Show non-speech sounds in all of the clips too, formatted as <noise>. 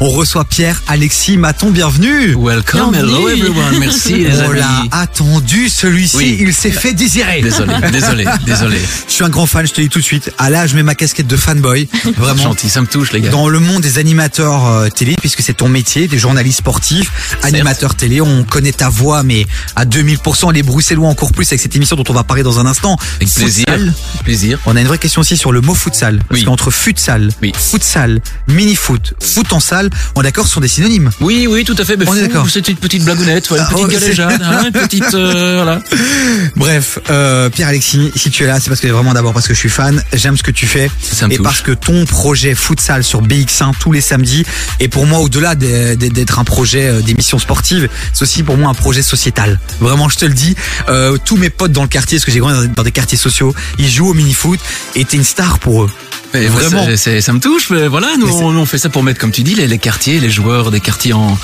On reçoit Pierre Alexis Maton, bienvenue. Welcome, hello everyone, merci les Oh amis. là, attendu celui-ci, Oui. il s'est fait désirer. Désolé, désolé, <laughs> désolé. Je suis un grand fan, je te dis tout de suite. Ah là, je mets ma casquette de fanboy, vraiment. Gentil, ça me touche les gars. Dans le monde des animateurs euh, télé, puisque c'est ton métier, des journalistes sportifs, animateurs télé, on connaît ta voix, mais à 2000%, les Bruxellois encore plus avec cette émission dont on va parler dans un instant. Avec plaisir. Futsal. Plaisir. On a une vraie question aussi sur le mot futsal. Parce Oui. qu'entre futsal, Oui. futsal, mini-foot, foot en salle, on est d'accord, ce sont des synonymes. Oui, oui, tout à fait. Mais On est d'accord. C'est une petite blagounette, ouais, une Ah, petite ouais, c'est- galéjade, hein, une petite, euh, voilà. <laughs> Bref, euh, Pierre-Alexis, si tu es là, c'est parce que vraiment d'abord parce que je suis fan, j'aime ce que tu fais. Ça me et touche. parce que ton projet futsal sur BX1 tous les samedis, et pour moi, au-delà d'être un projet euh, d'émission sportive, c'est aussi pour moi un projet sociétal. Vraiment, je te le dis, euh, tous mes potes dans le quartier, parce que j'ai grandi dans- dans des quartiers sociaux, ils jouent au mini-foot, et t'es une star pour eux. Mais Vraiment. c'est- c'est- ça me touche. Mais voilà, nous Mais on, on fait ça pour mettre, comme tu dis, les, les quartiers, les joueurs des quartiers en,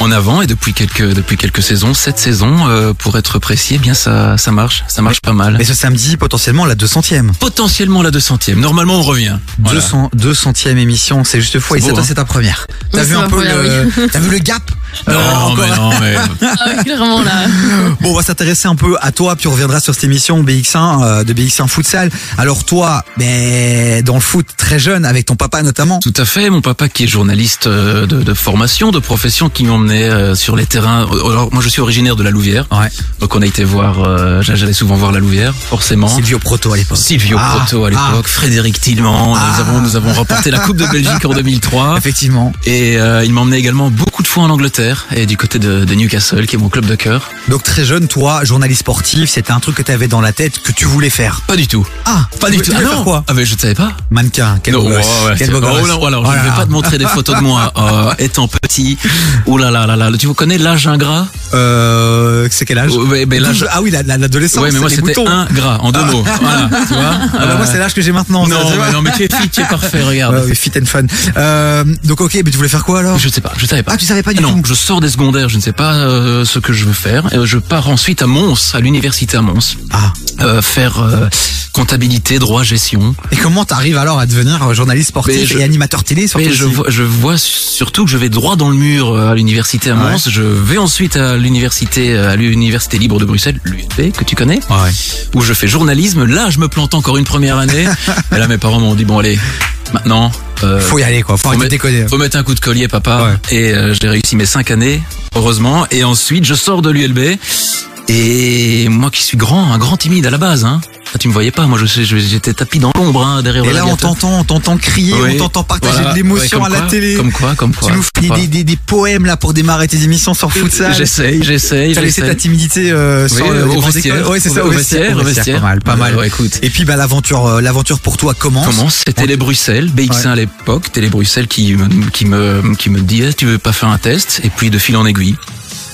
en avant. Et depuis quelques, depuis quelques saisons, cette saison, euh, pour être précis, eh bien ça, ça marche, ça marche pas mal. Mais ce samedi, potentiellement la 200e. Potentiellement la 200e. Normalement, on revient. Voilà. 200, 200e émission, c'est juste fou. Et C'est hein. c'est ta première. T'as Oui, vu un peu le, t'as vu le gap Non, Euh, encore mais non, mais <laughs> Ah clairement là. Bon, on va s'intéresser un peu à toi, puis on reviendra sur cette émission BX1 euh, de BX1 Futsal. Alors toi, ben, dans le foot très jeune, avec ton papa notamment. Tout à fait. Mon papa qui est journaliste euh, de, de formation, de profession, qui m'emmenait euh, sur les terrains. Alors moi je suis originaire de la Louvière, Ouais. donc on a été voir. euh, J'allais souvent voir la Louvière, forcément. Silvio Proto à l'époque. Silvio Ah, Proto à l'époque, Frédéric Tillman. Ah. Nous avons nous avons remporté la Coupe de Belgique en <laughs> 2003. Effectivement. Et euh, il m'emmenait également beaucoup de fois en Angleterre et du côté de, de Newcastle, qui est mon club de cœur. Donc très jeune, toi, journaliste sportif, c'était un truc que tu avais dans la tête que tu voulais faire. Pas du tout. Ah, Pas du tout. Ah non. quoi Ah ben je ne savais pas. Mannequin. Quel Non, beau gosse. ouais, Quel oh, alors, je ne vais pas te montrer des photos de moi euh, étant petit. Ouh là là là là. Tu vous connais l'âge ingrat Euh, c'est quel âge? Ouais, l'âge- Ah oui, la- la- l'adolescence. Ouais, mais moi c'était un gras en deux mots. <laughs> Voilà, tu vois. Ah bah, moi Euh, c'est l'âge que j'ai maintenant. ça, non, tu vois. mais non, mais tu es fit, tu es parfait. Regarde. Ouais, oui, fit and fun. Euh, donc ok, mais tu voulais faire quoi alors? Je sais pas, je savais pas. Ah, tu savais pas du Ah non, tout je sors des secondaires, je ne sais pas euh, ce que je veux faire. Et je pars ensuite à Mons, à l'université à Mons, Ah. euh, faire euh, comptabilité, droit, gestion. Et comment t'arrives alors à devenir euh, journaliste sportif je- et animateur télé Mais je je vois surtout que je vais droit dans le mur euh, à l'université à Ouais. Mons. Je vais ensuite à l'université, à l'université libre de Bruxelles, l'ULB, que tu connais, Ouais, ouais. où je fais journalisme. Là, je me plante encore une première année. <laughs> et là, mes parents m'ont dit bon allez, maintenant. euh, Faut y aller quoi, faut, faut arrêter déconner. faut mettre un coup de collier, papa. Et euh, j'ai réussi mes cinq années, heureusement. Et ensuite, je sors de l'ULB. Et moi qui suis grand, un grand timide à la base, hein. Ah, tu me voyais pas, moi je sais, j'étais tapis dans l'ombre hein, derrière Et là on t'entend, on t'entend crier, Oui. on t'entend partager Voilà. de l'émotion Ouais, à la quoi, télé. Comme quoi, comme quoi. tu nous fais des, des, des, poèmes là pour démarrer tes émissions sur futsal. J'essaye, j'essaye, T'as laissé ta timidité euh, sur Oui, le au vestiaire. Ouais, c'est ça, au vestiaire, vestiaire. Pas mal, pas mal. Ouais, écoute. Et puis bah l'aventure, euh, l'aventure pour toi commence. Comment C'était les Bruxelles, BX1 à l'époque, Télé Bruxelles qui me, qui me, qui me dit, Eh, tu veux pas faire un test? Et puis de fil en aiguille.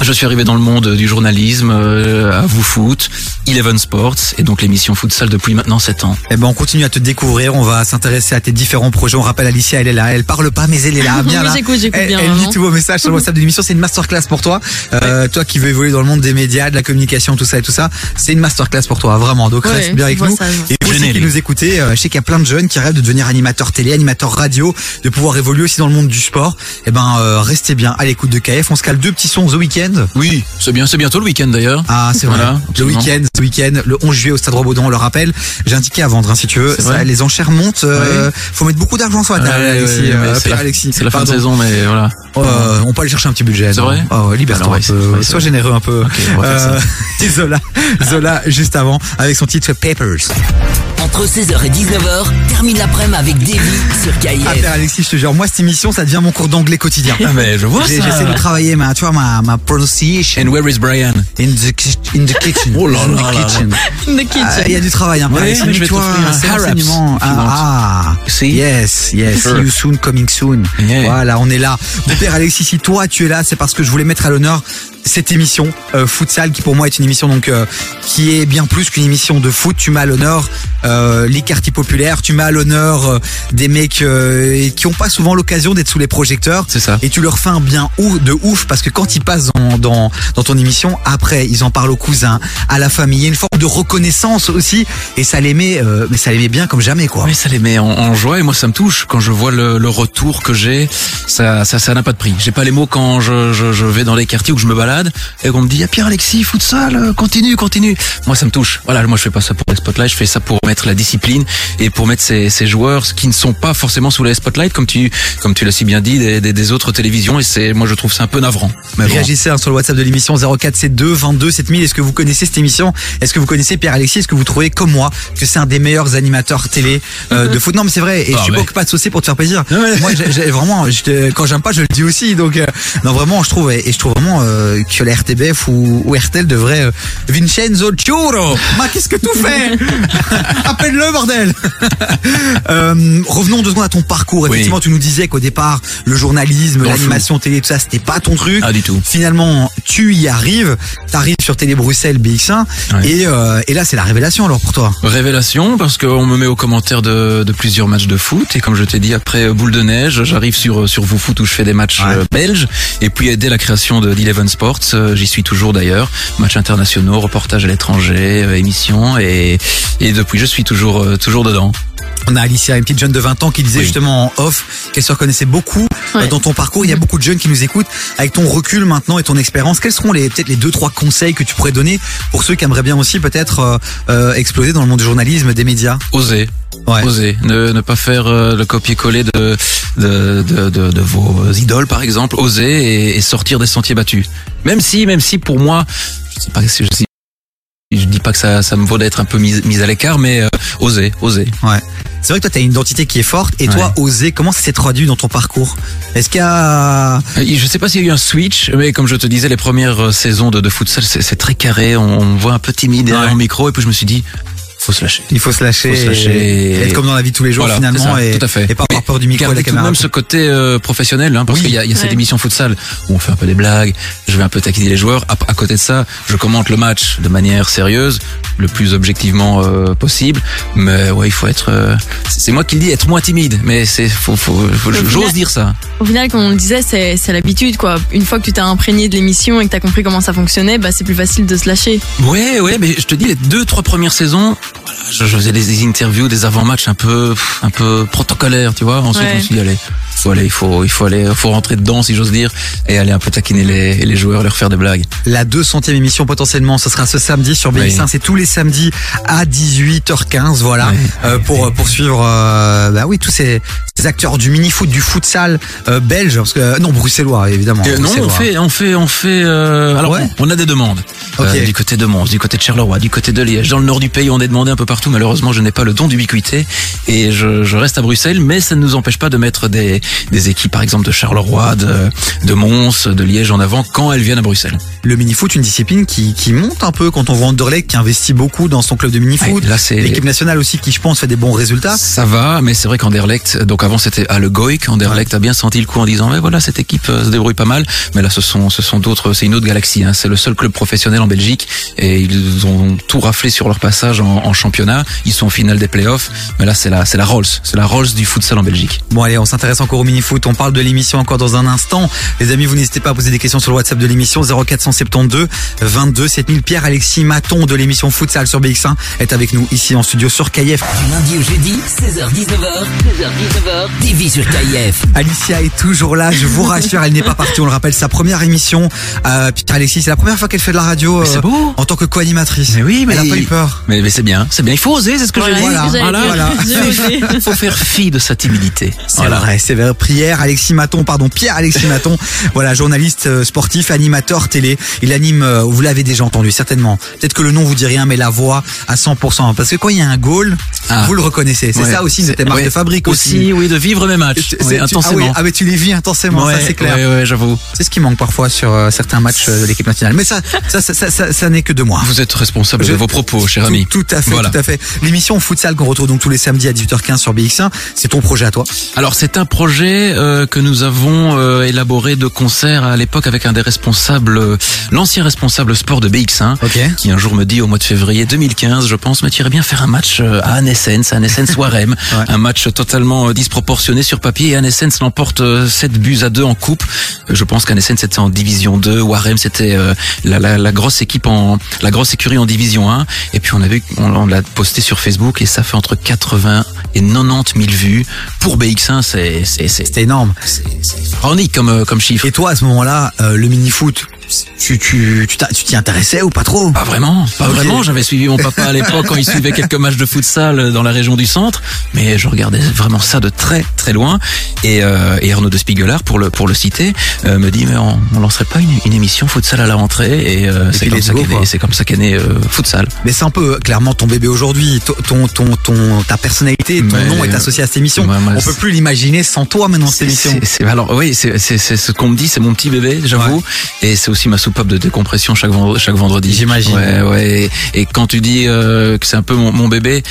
Je suis arrivé dans le monde du journalisme, euh, à vous foot, Eleven Sports, et donc l'émission Futsal depuis maintenant 7 ans. Eh ben on continue à te découvrir, on va s'intéresser à tes différents projets. On rappelle Alicia, elle est là, elle parle pas mais elle est là, <laughs> bien Oui, là. j'écoute, j'écoute Elle, bien, elle lit vraiment. tous vos messages sur le WhatsApp de l'émission. C'est une masterclass pour toi. Euh, toi qui veux évoluer dans le monde des médias, de la communication, tout ça et tout ça, c'est une masterclass pour toi, vraiment. Donc Ouais, reste bien avec nous. ça, et vous aussi qui nous écoutez, euh, je sais qu'il y a plein de jeunes qui rêvent de devenir animateur télé, animateur radio, de pouvoir évoluer aussi dans le monde du sport. Eh ben euh, restez bien à l'écoute de KF. On se cale deux petits sons The Weekend. Oui, c'est bien, c'est bientôt le week-end d'ailleurs. Ah, c'est vrai. Voilà, le week-end, ce week-end, le 11 juillet au Stade Robaudon, on le rappelle. J'ai ticket à vendre, hein, si tu veux. Ça, les enchères montent. euh, Faut mettre beaucoup d'argent sur la table, Ouais, Alexis. ouais, euh, ouais, c'est la- Alexis. C'est la fin de saison, mais voilà. Euh, on peut aller chercher un petit budget. C'est vrai Oh, libère-toi un ouais, peu. ouais, Sois généreux un peu. Ok, on va faire Euh, <laughs> Zola, Zola, juste avant, avec son titre Papers. Entre 16h et 19h, termine l'après-midi avec Davy sur Ah, KIF. Pierre Alexis, je te jure, moi, cette émission, ça devient mon cours d'anglais quotidien. Ah, mais je vois ça. J'essaie de travailler ma, tu vois, ma, ma pronunciation. And where is Brian? In the, ki- in the kitchen. Oh là In là. In the kitchen. Ah, Il y a du travail, hein, Ouais, Alexis, mais je vais tu vois, t'offrir un want. Ah, ah. See? Yes, yes, Sure. see you soon, coming soon. Yeah. Voilà, on est là. Mon père Alexis, si toi tu es là, c'est parce que je voulais mettre à l'honneur cette émission euh, futsal qui pour moi est une émission donc euh, qui est bien plus qu'une émission de foot. Tu mets à l'honneur euh, les quartiers populaires, tu mets à l'honneur euh, des mecs euh, qui ont pas souvent l'occasion d'être sous les projecteurs. C'est ça. Et tu leur fais un bien ou de ouf parce que quand ils passent dans, dans, dans ton émission, après ils en parlent aux cousins, à la famille. Il y a une forme de reconnaissance aussi et ça les met, euh, mais ça les met bien comme jamais quoi. Oui, ça les met en, en joie et moi ça me touche quand je vois le, le retour que j'ai. Ça, ça, ça n'a pas de prix. J'ai pas les mots quand je, je, je vais dans les quartiers où je me balade et qu'on me dit ah Pierre Alexis, futsal, continue, continue. Moi ça me touche. Voilà, moi je fais pas ça pour les spotlights, je fais ça pour mettre la discipline et pour mettre ces, ces joueurs qui ne sont pas forcément sous les spotlights comme tu, comme tu l'as si bien dit des, des, des autres télévisions et c'est, moi je trouve ça un peu navrant. Mais. Réagissez hein, sur le WhatsApp de l'émission 0472 22 7000. Est-ce que vous connaissez cette émission? Est-ce que vous connaissez Pierre Alexis Est-ce que vous trouvez comme moi que c'est un des meilleurs animateurs télé euh, de foot? Non, mais c'est vrai. Et Ah je suis ouais. pas pas de saucer pour te faire plaisir. Moi, j'ai vraiment, quand j'aime pas, je le dis aussi. Donc, euh, non, vraiment, je trouve et, et je trouve vraiment euh, que la RTBF ou, ou RTL devrait euh, Vincenzo Ciuro. Ma, qu'est-ce que tu fais? <laughs> Appelle-le bordel. <laughs> Euh, revenons deux secondes à ton parcours. Oui. Effectivement, tu nous disais qu'au départ, le journalisme, l'animation télé, tout ça, c'était pas ton truc. Ah du tout. Finalement, tu y arrives, t'arrives sur Télé Bruxelles BX1 Ouais. et, euh, et là c'est la révélation alors pour toi. Révélation parce qu'on me met au commentaire de, de plusieurs matchs de foot et comme je t'ai dit après boule de neige j'arrive sur sur vous foot où je fais des matchs Ouais. belges et puis dès la création de d'Eleven Sports euh, j'y suis toujours d'ailleurs. Matchs internationaux reportages à l'étranger euh, émissions et et depuis je suis toujours euh, toujours dedans On a Alicia, une petite jeune de 20 ans qui disait Oui. justement en off qu'elle se reconnaissait beaucoup euh, Ouais. dans ton parcours. Il y a beaucoup de jeunes qui nous écoutent. Avec ton recul maintenant et ton expérience, quels seront les peut-être les deux trois conseils que tu pourrais donner pour ceux qui aimeraient bien aussi peut-être euh, euh, exploser dans le monde du journalisme, des médias? Oser Ouais. oser ne, ne pas faire euh, le copier-coller de de, de, de de vos idoles par exemple oser et, et sortir des sentiers battus même si même si pour moi je sais pas si je, je dis pas que ça, ça me vaut d'être un peu mis, mis à l'écart, mais euh, oser, oser. Ouais. C'est vrai que toi, tu as une identité qui est forte. Et toi, oser, comment ça s'est traduit dans ton parcours? Est-ce qu'il y a... Euh, Je sais pas s'il y a eu un switch, mais comme je te disais, les premières euh, saisons de, de futsal, c'est très carré, on, on voit un peu timide derrière Ouais. mon micro, et puis je me suis dit, faut se lâcher. Il faut se lâcher, Faut se lâcher et et- être comme dans la vie de tous les jours Voilà, finalement ça, et, tout à fait. et pas avoir peur du micro et de la Garder tout de caméra. même ce côté euh, professionnel, hein, parce Oui. qu'il y a, il y a cette émission futsal où on fait un peu des blagues, je vais un peu taquiner les joueurs. À, à côté de ça, je commente le match de manière sérieuse, le plus objectivement euh, possible. Mais ouais, il faut être. euh, c'est moi qui le dis, être moins timide. Mais c'est, faut, faut, faut- Au j'ose dire ça. Au final, comme on le disait, c'est c'est l'habitude, quoi. Une fois que tu t'es imprégné de l'émission et que t'as compris comment ça fonctionnait, bah, c'est plus facile de se lâcher. Ouais, ouais, mais je te dis, les deux, trois premières saisons, voilà, je, je faisais des, interviews, des avant-matchs un peu, un peu protocolaires, tu vois. Ensuite, Ouais. je me suis dit, allez, faut aller, il faut, il faut aller, faut rentrer dedans, si j'ose dire, et aller un peu taquiner les, les joueurs, leur faire des blagues. La 200e émission potentiellement, ce sera ce samedi sur BX1. Oui. C'est tous les samedis à 18h15, voilà, Oui. euh, pour euh, poursuivre, euh, bah oui, tous ces, ces acteurs du mini-foot, du futsal euh, belge, parce que euh, non bruxellois évidemment. Euh, non, on fait, on fait, on fait. euh, alors, Ouais. on a des demandes Ok. Euh, du côté de Mons, du côté de Charleroi, du côté de Liège, dans le nord du pays. On est demandé un peu partout. Malheureusement, je n'ai pas le don d'ubiquité et je, je reste à Bruxelles, mais ça ne nous empêche pas de mettre des, des équipes, par exemple de Charleroi, de, de Mons, de Liège en avant quand elles viennent à Bruxelles. Le mini-foot, une discipline qui, qui monte un peu quand on voit Anderlecht qui investit beaucoup dans son club de mini-foot. Ouais, là, c'est L'équipe nationale aussi qui, je pense, fait des bons résultats. Ça va, mais c'est vrai qu'Anderlecht, donc avant c'était à Le Goik, Anderlecht a bien senti le coup en disant, mais voilà, cette équipe euh, se débrouille pas mal, mais là ce sont, ce sont d'autres, c'est une autre galaxie, hein. c'est le seul club professionnel en Belgique, et ils ont tout raflé sur leur passage en, en championnat, ils sont en finale des playoffs, mais là c'est la, c'est la Rolls, c'est la Rolls du futsal en Belgique. Bon allez, on s'intéresse encore au mini-foot, on parle de l'émission encore dans un instant. Les amis, vous n'hésitez pas à poser des questions sur le WhatsApp de l'émission 0472 22 7000. Pierre-Alexis Maton de l'émission Futsal sur BX1 est avec nous ici en studio sur KF. Du lundi au jeudi, 16h-19h, 16h-19h, TV sur KIF. Alicia est toujours là, je vous rassure, elle n'est pas partie, on le rappelle, sa première émission. Euh, Pierre-Alexis, c'est la première fois qu'elle fait de la radio euh, beau. en tant que co-animatrice. Mais oui, mais elle a il- pas eu peur. Mais, mais c'est bien, c'est bien, il faut oser, c'est ce que Voilà, j'ai dit. Voilà, voilà. <laughs> Il faut faire fi de sa timidité. C'est vrai, c'est vrai. Prière, Alexis Maton, pardon, Pierre Alexis Maton, <laughs> voilà, journaliste euh, sportif, animateur télé. Il anime, euh, vous l'avez déjà entendu, certainement. Peut-être que le nom vous dit rien, mais la voix à 100%. Parce que quand il y a un goal, Ah. vous le reconnaissez. C'est Ouais. ça aussi, marques ouais. de fabrique aussi. Aussi, oui, de vivre mes matchs, oui, tu- intensément. Ah, oui, ah, mais tu les vis intensément, ça c'est clair. Ouais, j'avoue. C'est ce qui manque parfois sur euh, certains matchs euh, de l'équipe nationale. Mais ça, ça, ça, ça, ça, ça n'est que de moi. Vous êtes responsable Je- de vos propos, cher Tout, ami. tout à fait, Voilà. tout à fait. L'émission Futsal qu'on retrouve donc tous les samedis à 18h15 sur BX1, c'est ton projet à toi. Alors c'est un projet projet euh, que nous avons euh, élaboré de concert à l'époque avec un des responsables, euh, l'ancien responsable sport de BX1, Ok. qui un jour me dit au mois de février 2015, je pense, mais tu irais bien faire un match euh, à Anessens, Anessens Warem, <laughs> Ouais. un match totalement euh, disproportionné sur papier. Et Anessens l'emporte euh, 7 buts à 2 en coupe. Euh, Je pense qu'Anessens c'était en division 2, Warem c'était euh, la, la, la grosse équipe en la grosse écurie en division 1. Et puis on a vu, on, on l'a posté sur Facebook et ça fait entre 80 et 90 000 vues pour BX1. C'est c'est énorme. c'est comme euh, comme chiffre. Et toi, à ce moment-là, euh, le mini-foot, tu tu tu t'y intéressais ou pas trop? Pas vraiment, pas vraiment. J'avais suivi mon papa à l'époque quand il suivait quelques matchs de futsal dans la région du centre, mais je regardais vraiment ça de très très loin. Et, euh, et Arnaud de Spiegelard, pour le pour le citer, euh, me dit mais on, on lancerait pas une, une émission futsal à la rentrée et, euh, Et c'est comme, ça qu'est né- quoi. c'est comme ça qu'est né euh, futsal. Mais c'est un peu euh, clairement ton bébé aujourd'hui, ton, ton, ton, ta personnalité, ton Mais- nom est associé à cette émission. Ouais, On peut plus l'imaginer sans toi maintenant cette émission. Alors oui, c'est ce qu'on me dit, c'est mon petit bébé, j'avoue, et c'est aussi ma soupape de décompression chaque vendredi. Chaque vendredi. J'imagine. Ouais, ouais. Et, et quand tu dis euh, que c'est un peu mon, mon bébé.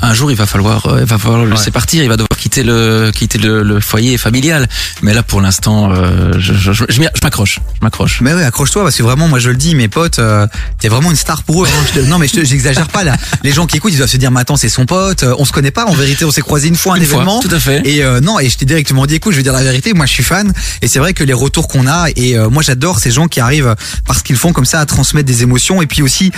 Un jour, il va falloir, euh, il va falloir le Ouais. laisser partir. Il va devoir quitter le, quitter le, le foyer familial. Mais là, pour l'instant, euh, je, je, je, m'accroche, je m'accroche. Mais ouais, accroche-toi parce que vraiment, moi je le dis, mes potes, euh, t'es vraiment une star pour eux. hein. Non, mais j'exagère pas là. <laughs> Les gens qui écoutent, ils doivent se dire, mais attends, c'est son pote. euh, On se connaît pas. En vérité, on s'est croisé une fois à un Une fois, événement. tout à fait. Et euh, non, et je t'ai directement dit, écoute, je vais dire la vérité. Moi, je suis fan. Et c'est vrai que les retours qu'on a, et euh, moi, j'adore ces gens qui arrivent parce qu'ils font comme ça à transmettre des émotions et puis aussi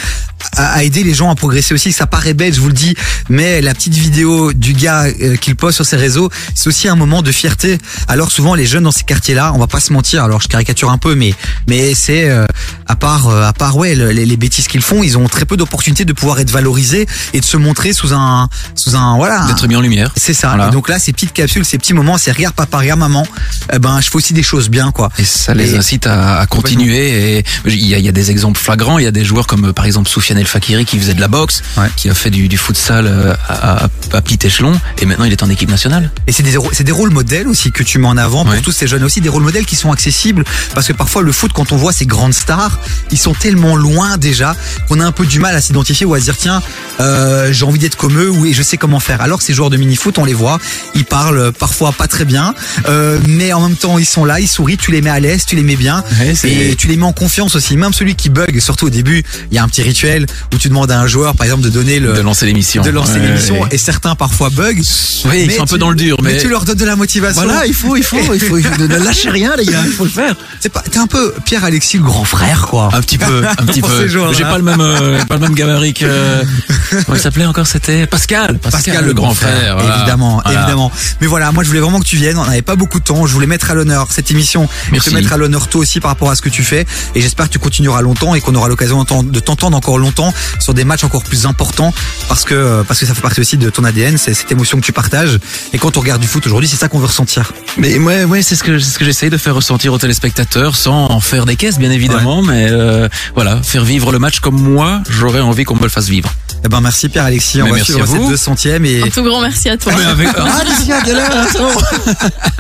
à, à aider les gens à progresser aussi. Ça paraît bête, je vous le dis, mais la petite vidéo du gars euh, qu'il poste sur ses réseaux, c'est aussi un moment de fierté. Alors souvent, les jeunes dans ces quartiers-là, on va pas se mentir. Alors je caricature un peu, mais mais c'est euh, à part euh, à part ouais le- les, les bêtises qu'ils font, ils ont très peu d'opportunités de pouvoir être valorisés et de se montrer sous un sous un voilà. D'être mis en lumière. c'est ça. Voilà. Et donc là, ces petites capsules, ces petits moments, c'est regarde papa, regarde maman. Eh ben, je fais aussi des choses bien, quoi. Et ça les Et- incite à, à continuer. Et il y a, y a des exemples flagrants. Il y a des joueurs comme euh, par exemple Soufiane El Fakiri qui faisait de la boxe, Ouais. qui a fait du, du futsal euh, à, à, à petit échelon, et maintenant il est en équipe nationale. Et c'est des, c'est des rôles modèles aussi que tu mets en avant pour Ouais. tous ces jeunes aussi, des rôles modèles qui sont accessibles parce que parfois le foot, quand on voit ces grandes stars, ils sont tellement loin déjà qu'on a un peu du mal à s'identifier ou à se dire tiens, euh, j'ai envie d'être comme eux ou et je sais comment faire. Alors ces joueurs de mini-foot, on les voit, ils parlent parfois pas très bien, euh, mais en même temps ils sont là, ils sourient, tu les mets à l'aise, tu les mets bien Ouais, et tu les mets en confiance aussi. Même celui qui bug, surtout au début, il y a un petit rituel où tu demandes à un joueur, par exemple, de donner le de lancer l'émission. de lancer Ouais, l'émission et certains parfois bug. Oui, ils sont un peu dans le dur, mais, tu leur donnes de la motivation. voilà, il faut, il faut, il faut, il faut ne lâchez rien, les gars, il faut le faire. C'est pas, t'es un peu Pierre Alexis le grand frère quoi. Un petit peu, un petit <laughs> peu. J'ai pas le même, euh, pas le même gabarit que. <laughs> Comment il s'appelait encore C'était Pascal. Pascal, le grand frère. voilà. Évidemment, Voilà. évidemment. Mais voilà, moi je voulais vraiment que tu viennes. On n'avait pas beaucoup de temps. Je voulais mettre à l'honneur cette émission. Merci. te mettre à l'honneur toi aussi par rapport à ce que tu fais. Et j'espère que tu continueras longtemps et qu'on aura l'occasion de t'entendre encore longtemps sur des matchs encore plus importants parce que parce que ça fait partie aussi de ton ADN. C'est cette émotion que tu partages. Et quand on regarde du foot aujourd'hui, c'est ça qu'on veut ressentir. Mais ouais, ouais, c'est ce que c'est ce que j'essaye de faire ressentir aux téléspectateurs, sans en faire des caisses, bien évidemment, mais euh, voilà, faire vivre le match comme moi, j'aurais envie qu'on me le fasse vivre. Eh ben merci Pierre Alexis. On Mais va merci suivre cette vous. 200e et Un tout grand merci à toi. avec... Ah, Alicia, quelle heure, <laughs> c'est bon.